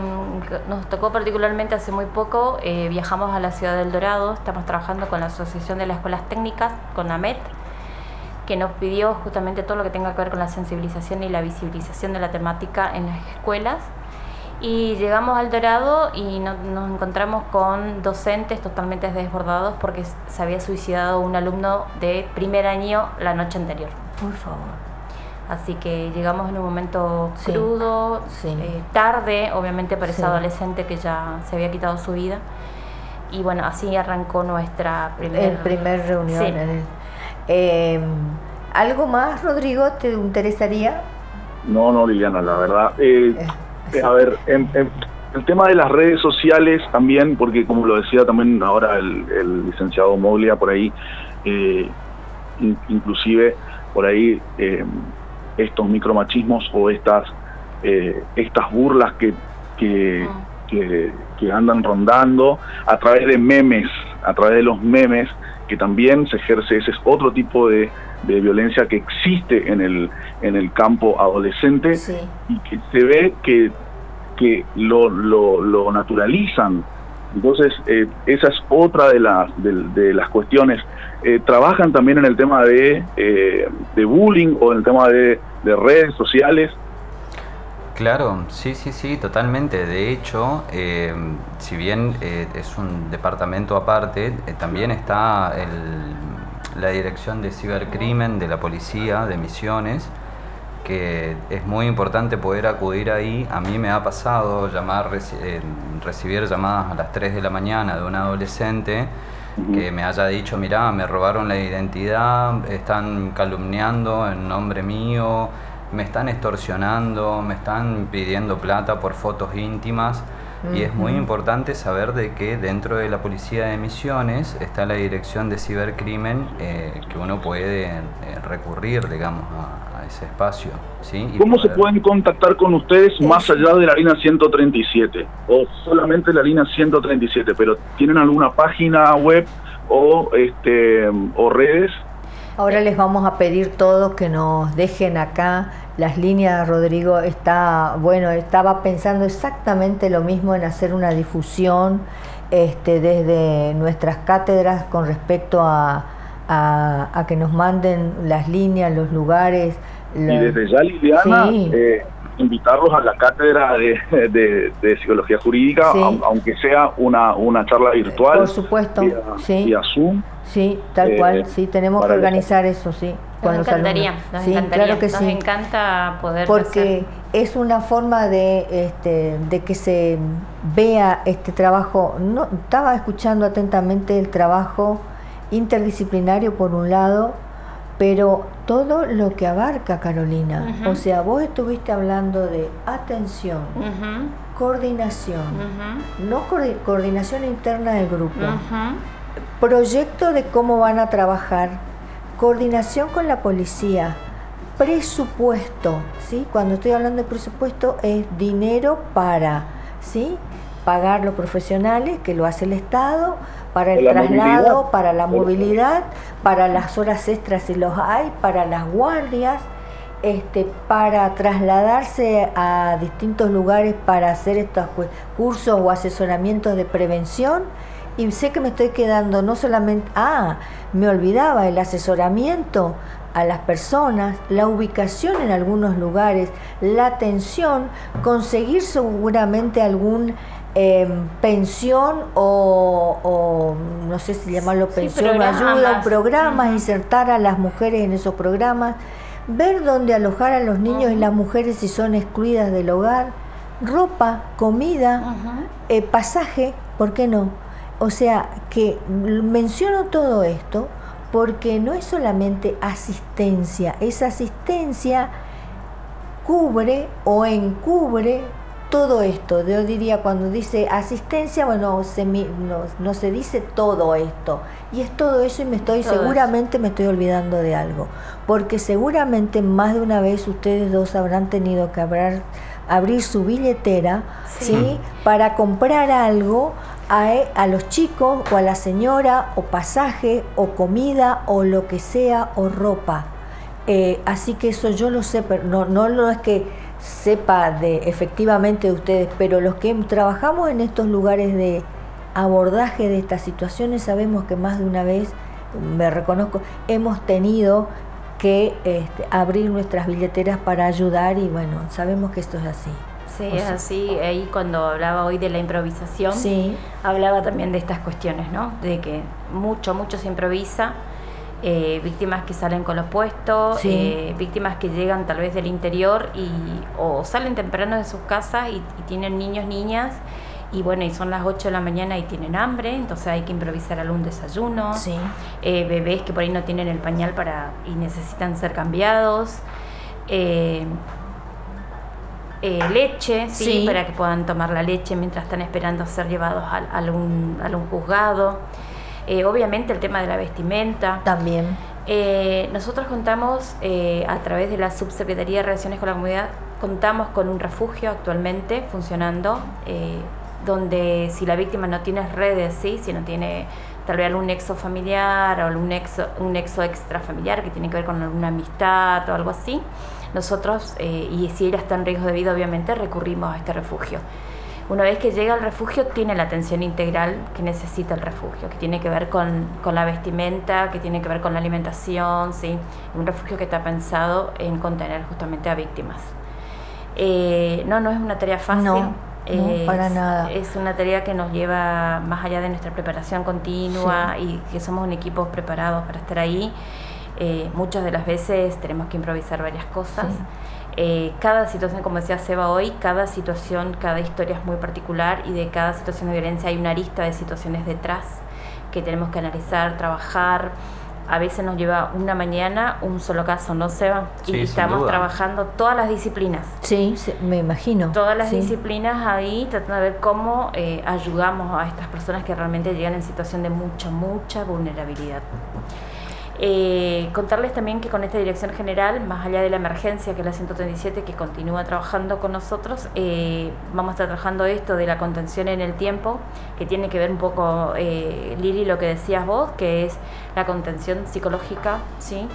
B: nos tocó particularmente hace muy poco, eh, viajamos a la ciudad del Dorado, estamos trabajando con la Asociación de las Escuelas Técnicas, con AMET, que nos pidió justamente todo lo que tenga que ver con la sensibilización y la visibilización de la temática en las escuelas. Y llegamos al Dorado y nos encontramos con docentes totalmente desbordados porque se había suicidado un alumno de primer año la noche anterior.
A: Por favor.
B: Así que llegamos en un momento crudo, eh, tarde, obviamente para ese adolescente que ya se había quitado su vida. Y bueno, así arrancó nuestra
A: primera primer reunión. Em, ¿Algo más, Rodrigo, te interesaría?
D: No, no, Liliana, la verdad. Eh, eh, a ver, el tema de las redes sociales también, porque como lo decía también ahora el, licenciado Moglia por ahí, inclusive por ahí estos micromachismos o estas, eh, estas burlas que, que, que, andan rondando a través de memes, a través de los memes, que también se ejerce, ese es otro tipo de, de violencia que existe en el, en el campo adolescente y que se ve que, que lo, lo, lo naturalizan. Entonces, eh, esa es otra de las, de las cuestiones eh, trabajan también en el tema de, eh, de bullying o en el tema de, redes sociales.
C: Claro, sí, sí, sí, totalmente. De hecho, eh, si bien es un departamento aparte, también está el, la Dirección de Cibercrimen de la Policía de Misiones, que es muy importante poder acudir ahí. A mí me ha pasado llamar, recibir llamadas a las 3 de la mañana de un adolescente que me haya dicho, mira, me robaron la identidad, están calumniando en nombre mío, me están extorsionando, me están pidiendo plata por fotos íntimas. Y es muy importante saber de que dentro de la Policía de Misiones está la Dirección de Cibercrimen eh, que uno puede eh, recurrir, digamos, a, ese espacio. ¿sí?
D: ¿Cómo se pueden contactar con ustedes más allá de la línea 137? ¿O solamente la línea 137? ¿Pero tienen alguna página web o, este, o redes?
A: Ahora les vamos a pedir todos que nos dejen acá las líneas. Rodrigo está, bueno, estaba pensando exactamente lo mismo en hacer una difusión este, desde nuestras cátedras con respecto a, a, que nos manden las líneas, los lugares.
D: Y desde ya, Liliana, eh, invitarlos a la cátedra de, de, psicología jurídica, aunque sea una, una charla virtual.
A: Por supuesto, sí.
D: Zoom.
A: Sí, tal eh, cual, sí, tenemos que organizar eso, sí.
B: Nos encantaría, nos sí, encantaría, claro que nos encanta poder
A: Porque es una forma de, este, de que se vea este trabajo. No, estaba escuchando atentamente el trabajo interdisciplinario por un lado, pero todo lo que abarca Carolina. O sea, vos estuviste hablando de atención, coordinación, no coordinación interna del grupo, proyecto de cómo van a trabajar, coordinación con la policía, presupuesto, ¿sí? Cuando estoy hablando de presupuesto es dinero para, ¿sí? Pagar los profesionales, que lo hace el Estado, para el traslado, para la movilidad, para las horas extras si los hay, para las guardias, este, para trasladarse a distintos lugares para hacer estos cursos o asesoramientos de prevención. Y sé que me estoy quedando no solamente, ah, me olvidaba el asesoramiento a las personas, la ubicación en algunos lugares, la atención, conseguir seguramente algún Em, pensión o, no sé si llamarlo pensión, ayuda, programas, insertar a las mujeres en esos programas, ver dónde alojar a los niños y las mujeres si son excluidas del hogar, ropa, comida, eh, pasaje, ¿por qué no? O sea, que menciono todo esto porque no es solamente asistencia, esa asistencia cubre o encubre todo esto. Yo diría cuando dice asistencia, bueno, se, no, no, se dice todo esto. Y es todo eso y me estoy, seguramente me estoy olvidando de algo. Porque seguramente más de una vez ustedes dos habrán tenido que abrir, abrir su billetera, sí. Para comprar algo a, a, los chicos o a la señora o pasaje o comida o lo que sea o ropa. Eh, así que eso yo lo sé, pero no, no, no es que sepa de efectivamente de ustedes, pero los que trabajamos en estos lugares de abordaje de estas situaciones sabemos que más de una vez, me reconozco, hemos tenido que este, abrir nuestras billeteras para ayudar y bueno, sabemos que esto es así.
B: Sí, es así. Ahí cuando hablaba hoy de la improvisación, hablaba también de estas cuestiones, ¿no? De que mucho, mucho se improvisa eh, víctimas que salen con los puestos, eh, víctimas que llegan tal vez del interior y o salen temprano de sus casas y, tienen niños, niñas y bueno, y son las 8 de la mañana y tienen hambre, entonces hay que improvisar algún desayuno. Eh, bebés que por ahí no tienen el pañal para y necesitan ser cambiados. leche, sí. para que puedan tomar la leche mientras están esperando ser llevados a, algún, a algún juzgado. Eh, obviamente el tema de la vestimenta.
A: También.
B: Eh, nosotros contamos eh, a través de la Subsecretaría de Relaciones con la Comunidad, contamos con un refugio actualmente funcionando, donde si la víctima no tiene redes, ¿sí? si no tiene tal vez algún nexo familiar o algún nexo, un nexo extrafamiliar que tiene que ver con alguna amistad o algo así, nosotros, y si ella está en riesgo de vida, obviamente recurrimos a este refugio. Una vez que llega al refugio tiene la atención integral que necesita el refugio, que tiene que ver con, la vestimenta, que tiene que ver con la alimentación, ¿sí? un refugio que está pensado en contener justamente a víctimas. Eh, no, no es una tarea fácil.
A: No, para nada.
B: Es una tarea que nos lleva más allá de nuestra preparación continua y que somos un equipo preparado para estar ahí. Eh, muchas de las veces tenemos que improvisar varias cosas. Eh, cada situación, como decía Seba hoy, cada situación, cada historia es muy particular y de cada situación de violencia hay una arista de situaciones detrás que tenemos que analizar, trabajar. A veces nos lleva una mañana un solo caso, ¿no, Seba? y estamos trabajando todas las disciplinas.
A: Sí, me imagino.
B: Todas las disciplinas ahí, tratando de ver cómo eh, ayudamos a estas personas que realmente llegan en situación de mucha, mucha vulnerabilidad. Eh, contarles también que con esta dirección general, más allá de la emergencia que es la 137, que continúa trabajando con nosotros, eh, vamos a estar trabajando esto de la contención en el tiempo, que tiene que ver un poco, eh, Lili, lo que decías vos, que es la contención psicológica, ¿sí?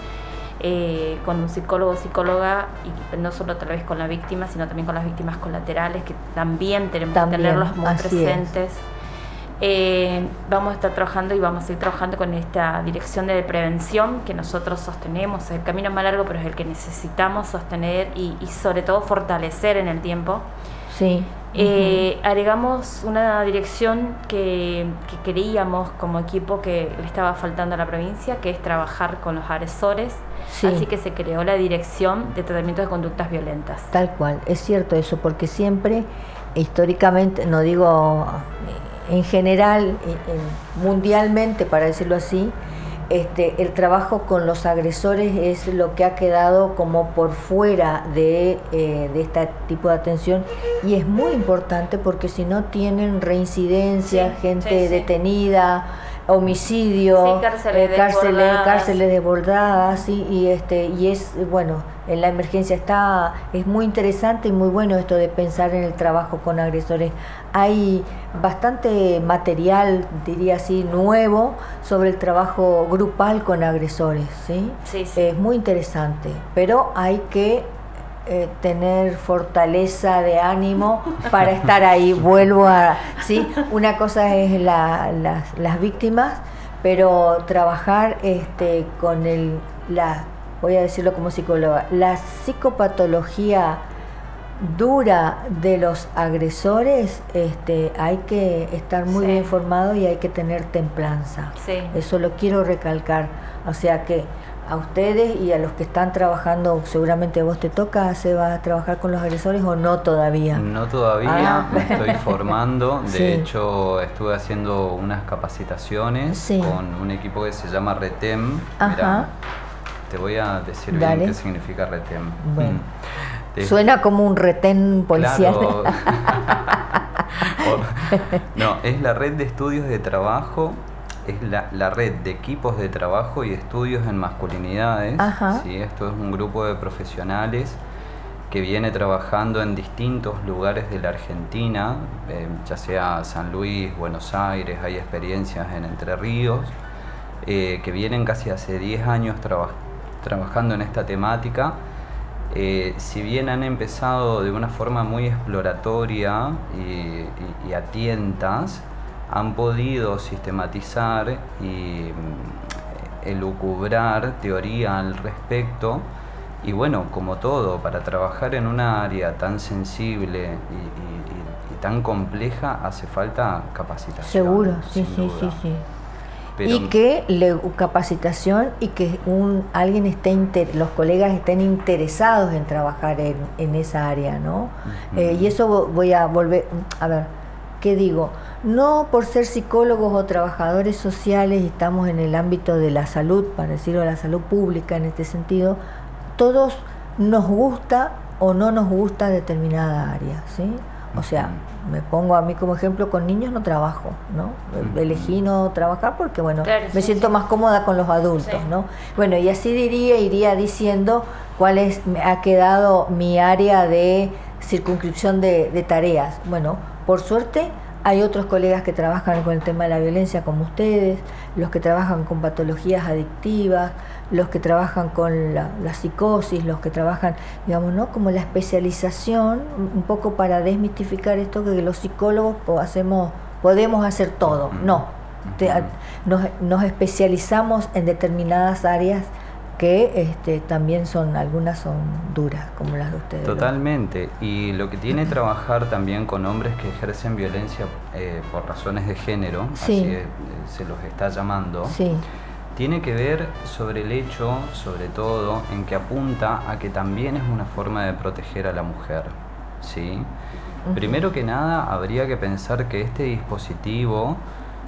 B: Eh, con un psicólogo o psicóloga, y no solo tal vez con la víctima, sino también con las víctimas colaterales, que también tenemos que tenerlos muy presentes. Eh, vamos a estar trabajando y vamos a ir trabajando con esta dirección de prevención que nosotros sostenemos. El camino más largo, pero es el que necesitamos sostener y, sobre todo fortalecer en el tiempo.
A: Sí.
B: Eh, agregamos una dirección que, que, creíamos como equipo que le estaba faltando a la provincia, que es trabajar con los agresores. Así que se creó la dirección de tratamiento de conductas violentas.
A: Tal cual, es cierto eso, porque siempre, históricamente, no digo en general, mundialmente, para decirlo así, este, el trabajo con los agresores es lo que ha quedado como por fuera de, eh, de este tipo de atención. Y es muy importante porque si no tienen reincidencia, gente detenida, homicidio,
B: cárceles, eh, cárceles,
A: cárceles desbordadas, y este y es bueno en la emergencia está es muy interesante y muy bueno esto de pensar en el trabajo con agresores. Hay bastante material, diría así, nuevo sobre el trabajo grupal con agresores, ¿sí?
B: Sí, sí.
A: Es muy interesante, pero hay que eh, tener fortaleza de ánimo para estar ahí. [laughs] Vuelvo a, sí, una cosa es la, las, las víctimas, pero trabajar este, con el, la, voy a decirlo como psicóloga, la psicopatología dura de los agresores, este, hay que estar muy bien informado y hay que tener templanza. Eso lo quiero recalcar. O sea que a ustedes y a los que están trabajando, seguramente vos te toca, se va a trabajar con los agresores o no todavía?
C: No todavía, ah. me estoy formando. [laughs] De hecho, estuve haciendo unas capacitaciones con un equipo que se llama RETEM. Te voy a decir bien qué significa.
A: Mm. [laughs] Suena como un retén policial. [laughs] [laughs]
C: no, es la red de estudios de trabajo es la, red de equipos de trabajo y estudios en masculinidades. ¿sí? Esto es un grupo de profesionales que viene trabajando en distintos lugares de la Argentina, eh, ya sea San Luis, Buenos Aires, hay experiencias en Entre Ríos, eh, que vienen casi hace 10 años trabajando en esta temática. Eh, si bien han empezado de una forma muy exploratoria y, y a tientas, han podido sistematizar y mm, elucubrar teoría al respecto. Y bueno, como todo, para trabajar en una área tan sensible y, tan compleja hace falta capacitación.
A: Seguro, sí, sí, sí, sí. Y que le capacitación y que un alguien esté los colegas estén interesados en trabajar en, en esa área, ¿no? Eh, y eso voy a volver, a ver, ¿qué digo? No por ser psicólogos o trabajadores sociales, estamos en el ámbito de la salud, para decirlo, la salud pública en este sentido, todos nos gusta o no nos gusta determinada área, ¿sí? O sea, me pongo a mí como ejemplo, con niños no trabajo, ¿no? Elegí no trabajar porque, bueno, me siento más cómoda con los adultos, ¿no? Bueno, y así diría, iría diciendo cuál es, ha quedado mi área de circunscripción de, de tareas. Bueno, por suerte hay otros colegas que trabajan con el tema de la violencia como ustedes, los que trabajan con patologías adictivas, los que trabajan con la, psicosis, los que trabajan, digamos, ¿no? Como la especialización, un poco para desmistificar esto que los psicólogos hacemos, podemos hacer todo. No, nos, nos especializamos en determinadas áreas que este, también son, algunas son duras, como las de ustedes.
C: Totalmente, y lo que tiene trabajar también con hombres que ejercen violencia eh, por razones de género, así eh, se los está llamando, tiene que ver sobre el hecho, sobre todo, en que apunta a que también es una forma de proteger a la mujer. ¿sí? Primero que nada, habría que pensar que este dispositivo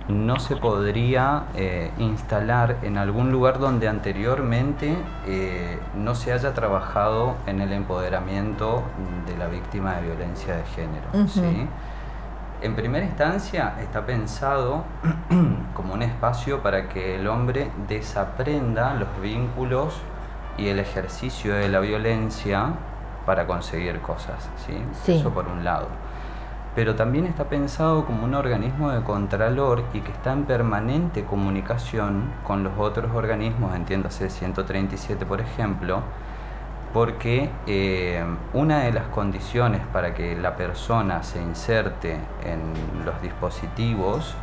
C: no se podría eh, instalar en algún lugar donde anteriormente eh, no se haya trabajado en el empoderamiento de la víctima de violencia de género. En primera instancia está pensado [clears throat] como un espacio para que el hombre desaprenda los vínculos y el ejercicio de la violencia para conseguir cosas. ¿sí? Eso por un lado pero también está pensado como un organismo de contralor y que está en permanente comunicación con los otros organismos, entiéndase 137 por ejemplo, porque eh, una de las condiciones para que la persona se inserte en los dispositivos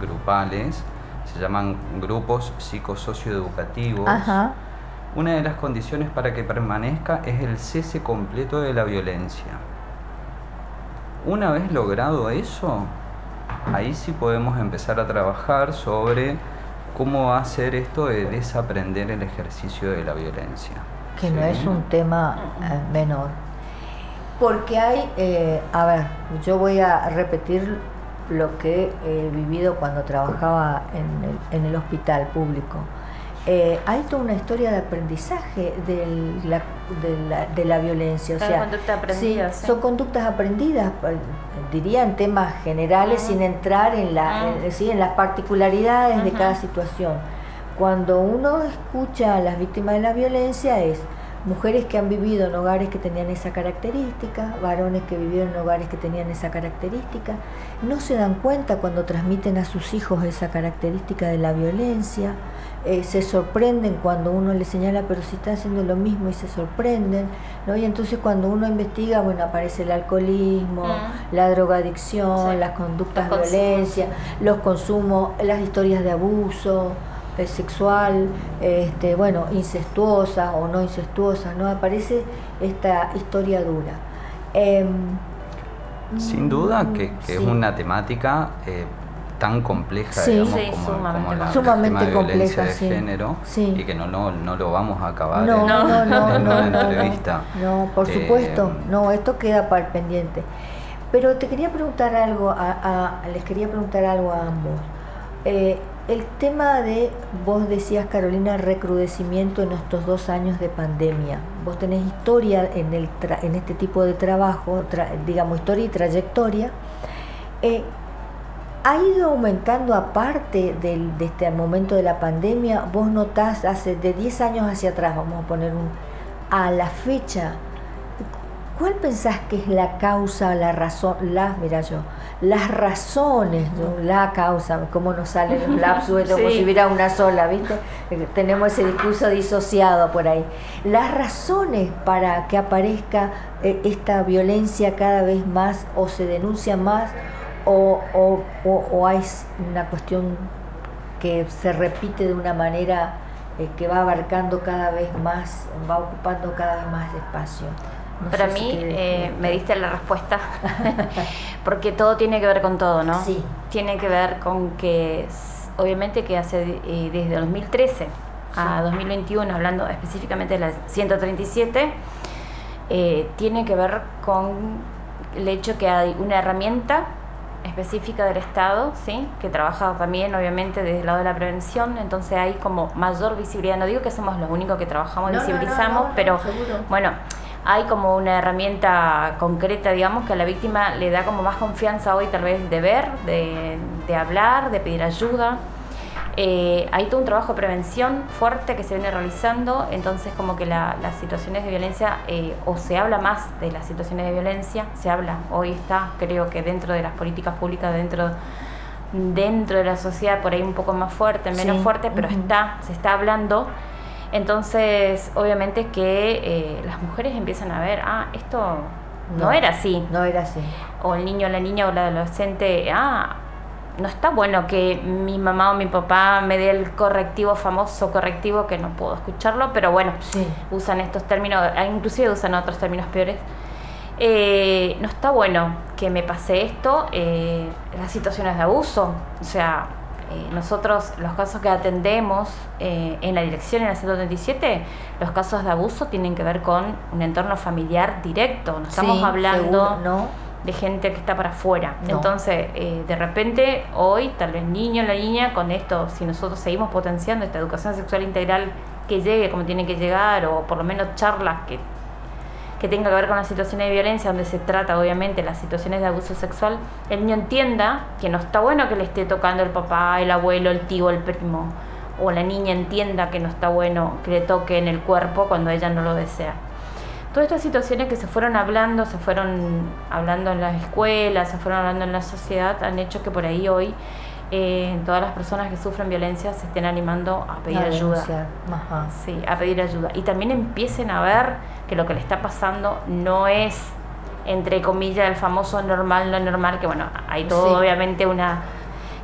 C: grupales, se llaman grupos psicosocioeducativos, una de las condiciones para que permanezca es el cese completo de la violencia. Una vez logrado eso, ahí sí podemos empezar a trabajar sobre cómo va a ser esto de desaprender el ejercicio de la violencia.
A: Que no es un tema eh, menor. Porque hay, eh, a ver, yo voy a repetir lo que he vivido cuando trabajaba en el, en el hospital público. Eh, hay toda una historia de aprendizaje de la, de la, violencia. O sea, son conductas aprendidas, eh, diría en temas generales, sin entrar en, la, en, las particularidades de cada situación. Cuando uno escucha a las víctimas de la violencia es mujeres que han vivido en hogares que tenían esa característica, varones que vivieron en hogares que tenían esa característica, no se dan cuenta cuando transmiten a sus hijos esa característica de la violencia, eh, se sorprenden cuando uno les señala, pero si está haciendo lo mismo y se sorprenden, ¿no? Y entonces cuando uno investiga, bueno, aparece el alcoholismo, mm. la drogadicción, las conductas de violencia, los consumos, las historias de abuso eh, sexual, este, bueno, incestuosa o no incestuosa, ¿no? Aparece esta historia dura. Em,
C: Sin duda que, es una temática eh, tan compleja, digamos, como, la sumamente compleja, de género y que no, no, no, lo vamos a acabar
A: no, en, no, no, una entrevista. No, por supuesto, eh, no, esto queda para el pendiente. Pero te quería preguntar algo, a, les quería preguntar algo a ambos. Eh, el tema de, vos decías Carolina, recrudecimiento en estos dos años de pandemia. Vos tenés historia en, el en este tipo de trabajo, digamos historia y trayectoria. Eh, ha ido aumentando aparte del, de este momento de la pandemia, vos notás hace de 10 años hacia atrás, vamos a poner un, a la fecha, ¿cuál pensás que es la causa, la razón, las, mira yo, las razones, la causa, cómo nos salen los lapsus, [laughs] como si hubiera una sola, ¿viste? Tenemos ese discurso disociado por ahí. Las razones para que aparezca eh, esta violencia cada vez más o se denuncia más o, o, o, hay una cuestión que se repite de una manera eh, que va abarcando cada vez más, va ocupando cada vez más espacio.
B: Para mí eh, me diste la respuesta, [laughs] porque todo tiene que ver con todo, ¿no?
A: Sí.
B: Tiene que ver con que obviamente que hace eh, desde 2013 a 2021, hablando específicamente de la 137, eh, tiene que ver con el hecho que hay una herramienta específica del Estado, ¿sí? que trabaja también obviamente desde el lado de la prevención, entonces hay como mayor visibilidad, no digo que somos los únicos que trabajamos, y visibilizamos, pero bueno, hay como una herramienta concreta, digamos, que a la víctima le da como más confianza hoy tal vez de ver, de, de hablar, de pedir ayuda. Eh, hay todo un trabajo de prevención fuerte que se viene realizando, entonces como que las situaciones de violencia, eh, o se habla más de las situaciones de violencia, se habla, hoy está creo que dentro de las políticas públicas, dentro, dentro de la sociedad, por ahí un poco más fuerte, menos fuerte, pero está, se está hablando. Entonces, obviamente que eh, las mujeres empiezan a ver, ah, esto no, no, era así.
A: No era así.
B: O el niño, la niña o la adolescente, ah, no está bueno que mi mamá o mi papá me dé el correctivo, famoso correctivo, que no puedo escucharlo, pero bueno, usan estos términos, ah, inclusive usan otros términos peores. Eh, no está bueno que me pase esto, eh, las situaciones de abuso, o sea, eh, nosotros los casos que atendemos en la dirección en la 137, los casos de abuso tienen que ver con un entorno familiar directo, no estamos hablando... ¿no? De gente que está para afuera. Entonces, eh, de repente, hoy, tal vez niño la niña, con esto, si nosotros seguimos potenciando esta educación sexual integral que llegue como tiene que llegar, o por lo menos charlas que, que tenga que ver con las situaciones de violencia, donde se trata obviamente las situaciones de abuso sexual, el niño entienda que no está bueno que le esté tocando el papá, el abuelo, el tío, el primo, o la niña entienda que no está bueno que le toque en el cuerpo cuando ella no lo desea todas estas situaciones que se fueron hablando, se fueron hablando en las escuelas, se fueron hablando en la sociedad, han hecho que por ahí hoy eh, todas las personas que sufren violencia se estén animando a pedir ayuda. Sí, a pedir ayuda. Y también empiecen a ver que lo que le está pasando no es, entre comillas, el famoso normal, no normal, que bueno, hay todo obviamente una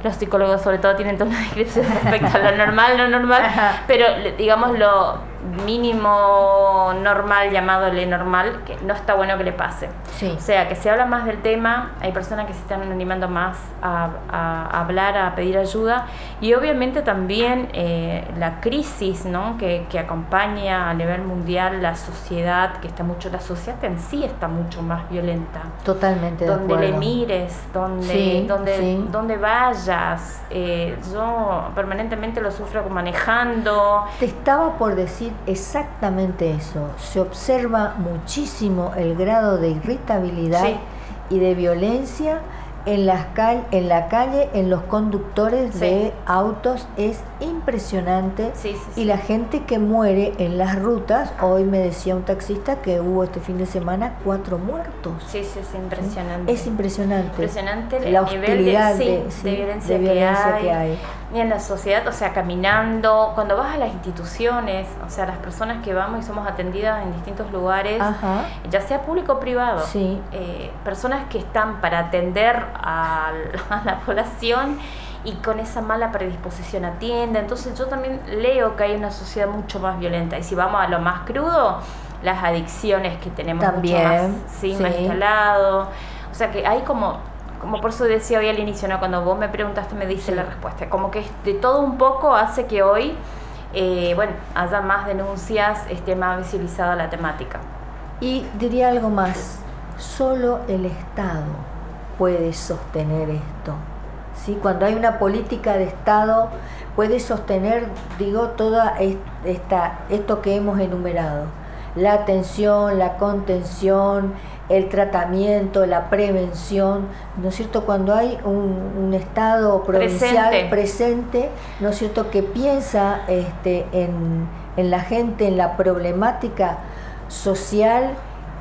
B: los psicólogos sobre todo tienen toda una descripción [laughs] respecto a lo normal, no normal, pero digamos lo mínimo normal llamado le normal, que no está bueno que le pase. O sea, que se habla más del tema, hay personas que se están animando más a, hablar, a pedir ayuda, y obviamente también eh, la crisis ¿no? que, que, acompaña a nivel mundial la sociedad, que está mucho, la sociedad en sí está mucho más violenta.
A: Totalmente.
B: Donde le mires, donde, donde, donde vayas, eh, yo permanentemente lo sufro manejando.
A: Te estaba por decir exactamente eso. Se observa muchísimo el grado de irritabilidad y de violencia en, las en la calle, en los conductores de autos, es impresionante. y la gente que muere en las rutas, hoy me decía un taxista que hubo este fin de semana cuatro muertos.
B: Sí, sí, es impresionante.
A: Es impresionante.
B: Impresionante la hostilidad de, violencia, que, hay. Y en la sociedad, o sea, caminando, cuando vas a las instituciones, o sea, las personas que vamos y somos atendidas en distintos lugares, ya sea público o privado, eh, personas que están para atender [laughs] a la población y con esa mala predisposición atiende. Entonces yo también leo que hay una sociedad mucho más violenta. Y si vamos a lo más crudo, las adicciones que tenemos
A: también,
B: mucho más, sí, más instalado. O sea que hay como, como por eso decía hoy al inicio, ¿no? cuando vos me preguntaste me dice la respuesta. Como que de todo un poco hace que hoy, eh, bueno, haya más denuncias, esté más visibilizada la temática.
A: Y diría algo más, solo el Estado puede sostener esto ¿sí? Cuando hay una política de Estado puede sostener, digo, toda esta, esto que hemos enumerado. La atención, la contención, el tratamiento, la prevención, ¿no es cierto? Cuando hay un, Estado provincial presente. ¿no es cierto?, que piensa este, en, en la gente, en la problemática social,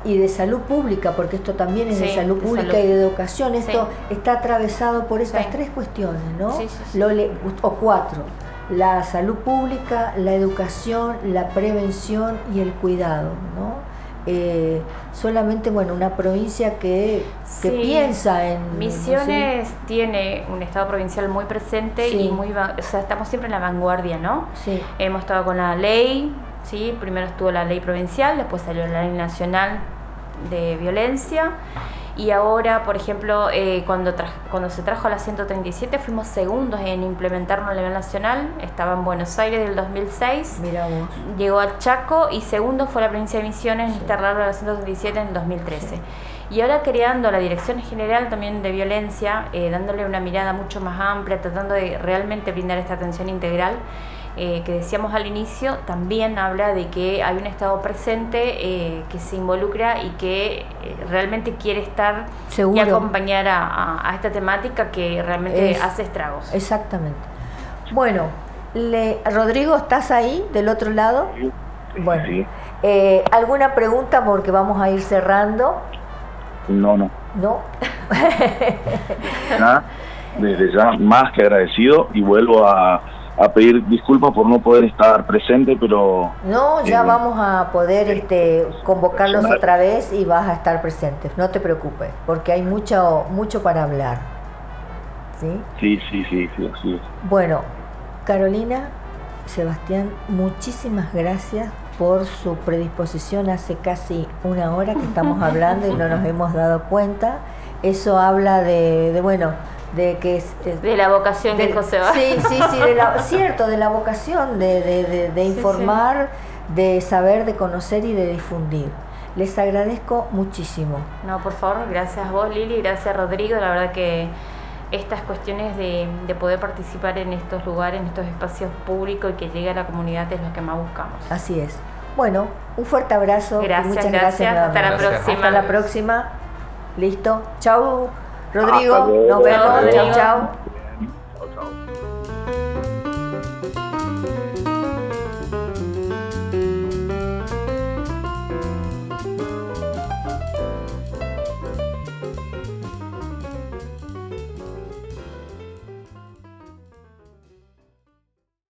A: y de salud pública, porque esto también es de salud pública y de educación, esto está atravesado por estas tres cuestiones, ¿no? o cuatro, la salud pública, la educación, la prevención y el cuidado, ¿no? Eh, solamente, bueno, una provincia que, piensa en...
B: Misiones tiene un Estado provincial muy presente y muy... O sea, estamos siempre en la vanguardia, ¿no?
A: Sí.
B: Hemos estado con la ley, ¿sí? Primero estuvo la ley provincial, después salió la ley nacional de violencia. Y ahora, por ejemplo, eh, cuando, cuando se trajo a la 137 fuimos segundos en implementarlo a nivel nacional, estaba en Buenos Aires del 2006, llegó al Chaco y segundo fue la provincia de Misiones en instalarlo a la 137 en el 2013. Y ahora creando la Dirección General también de Violencia, eh, dándole una mirada mucho más amplia, tratando de realmente brindar esta atención integral, eh, que decíamos al inicio, también habla de que hay un Estado presente eh, que se involucra y que eh, realmente quiere estar y acompañar a, esta temática que realmente hace estragos.
A: Exactamente. Bueno, le, Rodrigo, ¿estás ahí del otro lado? Bueno, ¿alguna pregunta porque vamos a ir cerrando?
D: No, no.
A: ¿No? [laughs]
D: Nada, desde ya más que agradecido y vuelvo a a pedir disculpas por no poder estar presente, pero...
A: No, ya eh, vamos a poder este, convocarlos otra vez y vas a estar presente, no te preocupes, porque hay mucho, mucho para hablar. ¿Sí?
D: Sí, sí, sí, sí,
A: Bueno, Carolina, Sebastián, muchísimas gracias por su predisposición hace casi una hora que estamos hablando y no nos [laughs] hemos dado cuenta. Eso habla de, de bueno, de que es,
B: de la vocación de, que José va.
A: Sí, sí, sí, de la, [laughs] cierto, de la vocación de, de, de informar, de saber, de conocer y de difundir. Les agradezco muchísimo.
B: No, por favor, gracias a vos Lili, gracias Rodrigo, la verdad que estas cuestiones de, de, poder participar en estos lugares, en estos espacios públicos y que llegue a la comunidad es lo que más buscamos.
A: Así es. Bueno, un fuerte abrazo.
B: Gracias, muchas gracias. Hasta la próxima.
A: Hasta la próxima. Listo. Chau. Rodrigo, nos vemos. Chao, chao.